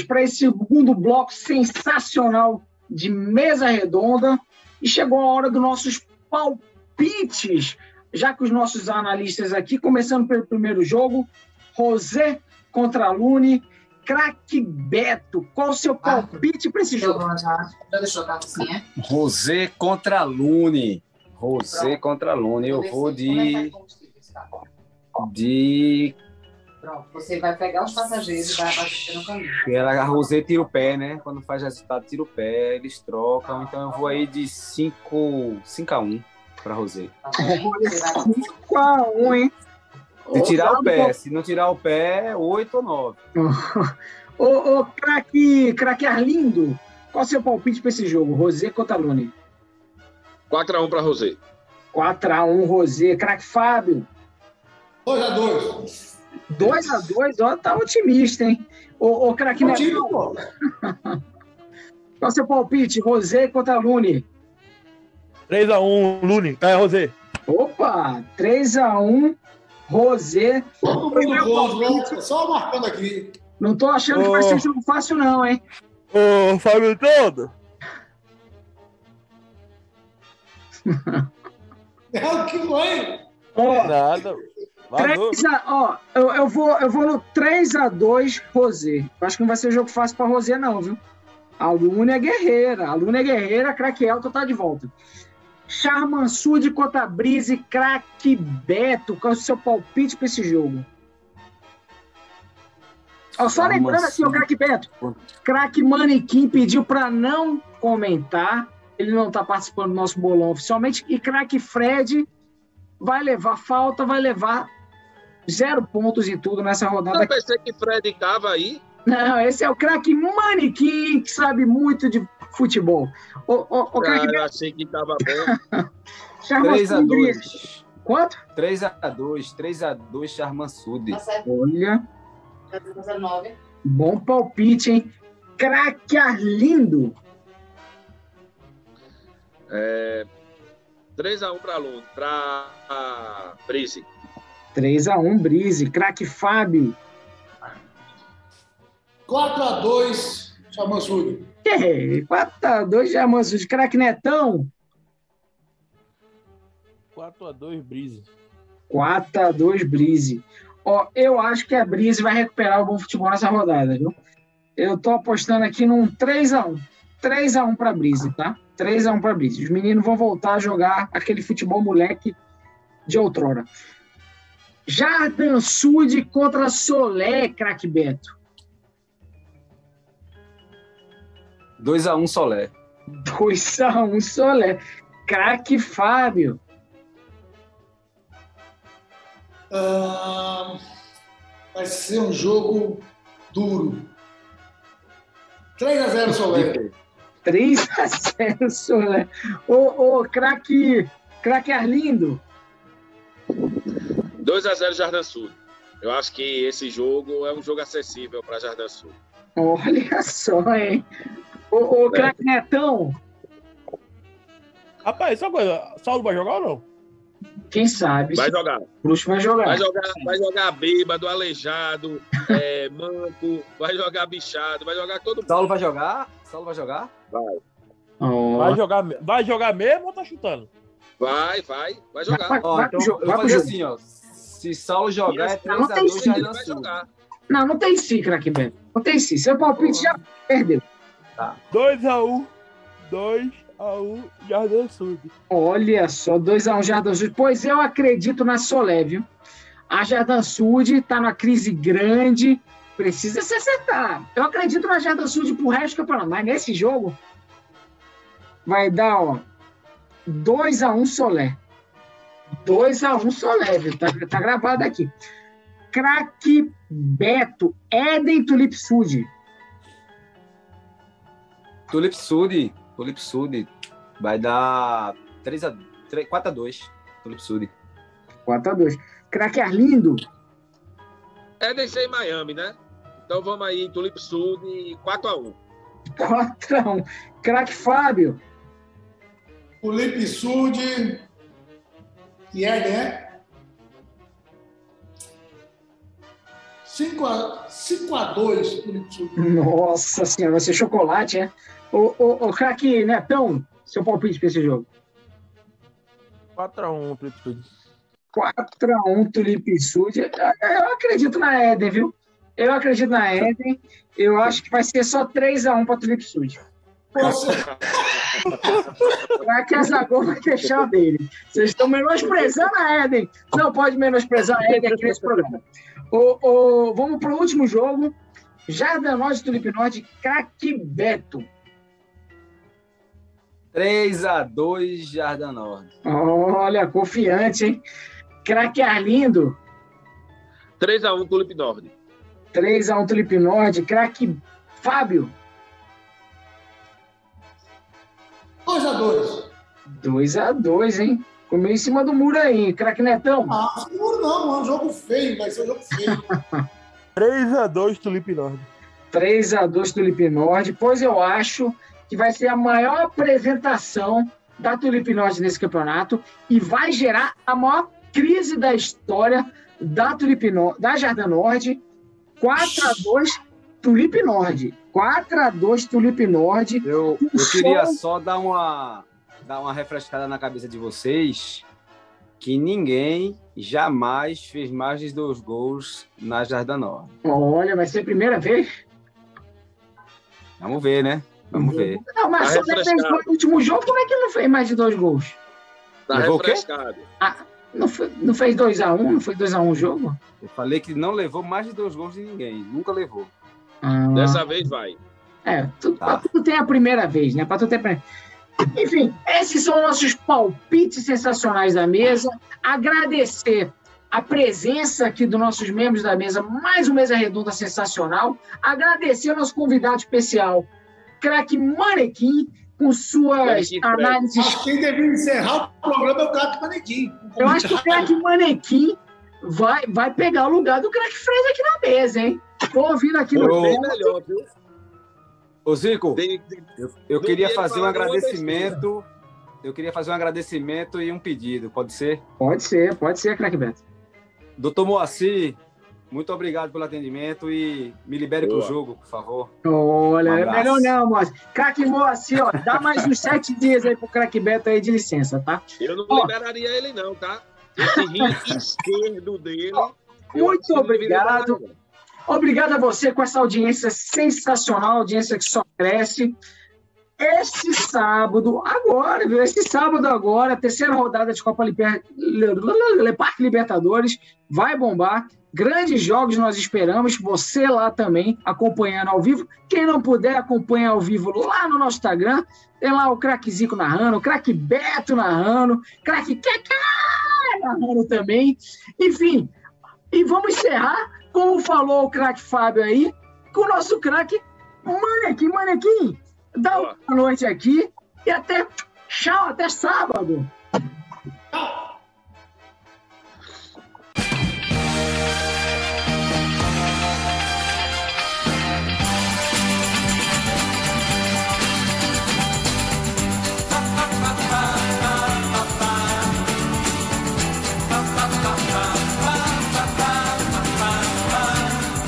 senhores, para esse segundo bloco sensacional de mesa redonda. E chegou a hora dos nossos palpites, já que os nossos analistas aqui, começando pelo primeiro jogo, José contra Lune, craque Beto. Qual o seu palpite para esse jogo? Já, já deixou a carrocinha? Rosé contra Lune. Rosé Pronto. contra Lune. Eu vou é é de. tá? De. Pronto, você vai pegar os passageiros e vai abastecer no caminho. Ela, a Rosé tira o pé, né? Quando faz resultado, tira o pé, eles trocam. Então eu vou aí de 5 5 a 1 para Rosé. Tá bom? Você vai 5 a 1, hein? Se tirar o pé, se não tirar o pé, 8 ou 9. Ô, ô craque, craque Arlindo, qual o seu palpite para esse jogo? Rosé contra Lune. 4x1 para Rosé. 4x1 Rosé. Craque Fábio, 2x2. 2x2, ó, tá otimista, hein? Ô, ô craque Neto, pô. qual o seu palpite? Rosé contra Lune. 3x1, Lune. É, Rosé. Opa, 3x1 Rosé. Foi né? Só marcando aqui. Não tô achando que vai Ô. ser jogo fácil, não, hein? Ô, Fábio todo. É o que vai. Ó, Nada. Vazou. 3 a, ó, eu, eu, vou, eu vou no 3x2 Rosé. Eu acho que não vai ser jogo fácil pra Rosé, não, viu? A Luna é guerreira. A Luna é guerreira, craque Elton tá de volta. Charmansud contra Brise, craque Beto. Qual é o seu palpite pra esse jogo? Ó, só lembrando assim, o craque Beto. Craque Manequim pediu pra não comentar. Ele não tá participando do nosso bolão oficialmente. E craque Fred vai levar falta, vai levar zero pontos e tudo nessa rodada Eu pensei que Fred tava aí. não, esse é o craque Manequim, que sabe muito de futebol. O, o, o craque eu achei que tava bom. Charmansud, 3x2. Quanto? 3x2. 3x2, Charmansud. Tá certo? Olha, Já tá fazendo 9. bom palpite, hein? Craque Arlindo. É, 3x1 para Lune, para Brise. 3x1, Brise. Craque Fábio. 4x2, Chamansuri. É, 4x2, Charmansud. Craque Netão. 4x2, Brise. 4x2 Brise. Ó, eu acho que a Brise vai recuperar o bom futebol nessa rodada, viu? Eu tô apostando aqui num 3x1. 3x1 pra Brise, tá? 3x1 pra Brise. Os meninos vão voltar a jogar aquele futebol moleque de outrora. Jardim Sud contra Solé, craque Beto. 2x1 Solé. 2x1 Solé. Craque Fábio. Ah, vai ser um jogo duro. 3x0 Solé. 3x0 Solé. Ô, ô, craque, craque Arlindo. 2x0 Jardim Sul. Eu acho que esse jogo é um jogo acessível para Jardim Sul. Olha só, hein? Ô, ô craque Netão, Rapaz, só uma coisa. Saulo vai jogar ou não? quem sabe? Vai jogar. o Bruxo vai jogar. Vai jogar, vai jogar bêbado, aleijado, é, manco, vai jogar bichado, vai jogar todo mundo. Saulo vai jogar? Saulo vai jogar? Ó, Vai jogar, vai jogar mesmo ou tá chutando? Vai, vai, vai jogar. Vai, Ó, vai então pro jogo, eu vai vou fazer assim, ó. Se Saulo jogar, é Não tem 3x2 sim, Ele Jardim vai Sul. jogar. Não, não tem sim, craque Beto. Não tem sim. Seu palpite já perdeu. 2x1. 2x1, Jardim Sul. Olha só, 2x1 Jardim Sud. Pois eu acredito na Solé, viu? A Jardim Sud tá numa crise grande, precisa se acertar. Eu acredito na Jardim Sud pro resto do campeonato, mas nesse jogo vai dar, ó, 2x1 Solé. 2x1 Solé, viu? Tá, tá gravado aqui. Craque Beto, Éden Tulip Sud. Tulip Sud. Tulip Sud. Vai dar 3x, 4x2. Tulip Sud. 4x2. Craque Arlindo, É descer em Miami, né? Então vamos aí, Tulip Sul e 4x1. 4x1. Craque Fábio, Felipe Sud. E é, né? 5 a, 5 a 2 Felipe Sul. Nossa senhora, vai ser chocolate, é? Ô, ô, ô craque Netão, seu palpite pra esse jogo. 4x1 pro Tudo. 4x1 Tulipe Sud. Eu acredito na Eden, viu? Eu acredito na Eden. Eu acho que vai ser só 3x1 pra Tulipe Sud. Você, Craque Azagol vai deixar o dele. Vocês estão menosprezando a Eden. Não pode menosprezar a Eden aqui nesse programa. Ô, ô, vamos pro último jogo. Jardim Norte, Tulipe Norte, craque Beto. 3x2 Jardim Norte. Olha, confiante, hein? Craque Arlindo, 3x1 Tulipe Norte. 3x1 Tulipe Norte. Craque Fábio, 2 a 2 2x2, hein? Comeu em cima do muro aí. Craque Netão, Ah, seguro não, é um jogo feio, vai ser um jogo feio. 3x2 Tulipe Norte. 3x2 Tulipe Norte. Pois eu acho que vai ser a maior apresentação da Tulipe Norte nesse campeonato e vai gerar a maior crise da história da Tulipe Norte, da Jardim Norte. 4x2 Tulipe Norte. 4x2 Tulipe Norte. Eu, Um eu queria só dar uma, dar uma refrescada na cabeça de vocês que ninguém jamais fez mais de dois gols na Jardim Norte. Olha, vai ser a primeira vez. Vamos ver, né? Vamos ver. Não, mas Tá só fez gol no último jogo, como é que ele não fez mais de dois gols? Tá Levou o quê? refrescado. Não, foi- não fez 2x1? Não foi 2x1 o jogo? Eu falei que não levou mais de dois gols de ninguém. Nunca levou. Ah. Dessa vez vai. É, tudo, Tá. pra tudo tem a primeira vez, né? Pra tudo tem a primeira... Enfim, esses são nossos palpites sensacionais da mesa. Agradecer a presença aqui dos nossos membros da mesa, mais uma mesa redonda sensacional. Agradecer ao nosso convidado especial, craque Manequim, com suas análises. Acho que quem deveria encerrar o programa é o Cato Manequim. Eu acho que o craque Manequim vai, vai pegar o lugar do craque Fred aqui na mesa, hein? Tô ouvindo aqui no Bem melhor, viu? Ô, Zico, Tem- tem- eu, queria fazer um agradecimento. Eu queria fazer um agradecimento e um pedido, pode ser? Pode ser, pode ser, craque Beto. Doutor Moacir, muito obrigado pelo atendimento e me libere para o jogo, por favor. Olha, Um é melhor não, moço. Craque Moacir, ó, dá mais uns sete dias aí pro craque Beto aí de licença, tá? Eu não Ó. liberaria ele, não, tá? Esse rim esquerdo dele. Muito obrigado. Obrigado a você com essa audiência sensacional, audiência que só cresce. Este sábado, agora, viu? Esse sábado agora, terceira rodada de Copa Liber... Parque Libertadores, vai bombar. Grandes jogos nós esperamos, você lá também, acompanhando ao vivo. Quem não puder, acompanha ao vivo lá no nosso Instagram. Tem lá o craque Zico narrando, o craque Beto narrando, craque Kaká narrando também. Enfim, e vamos encerrar, como falou o craque Fábio aí, com o nosso craque Manequim. Manequim, dá uma boa noite aqui e até tchau, até sábado.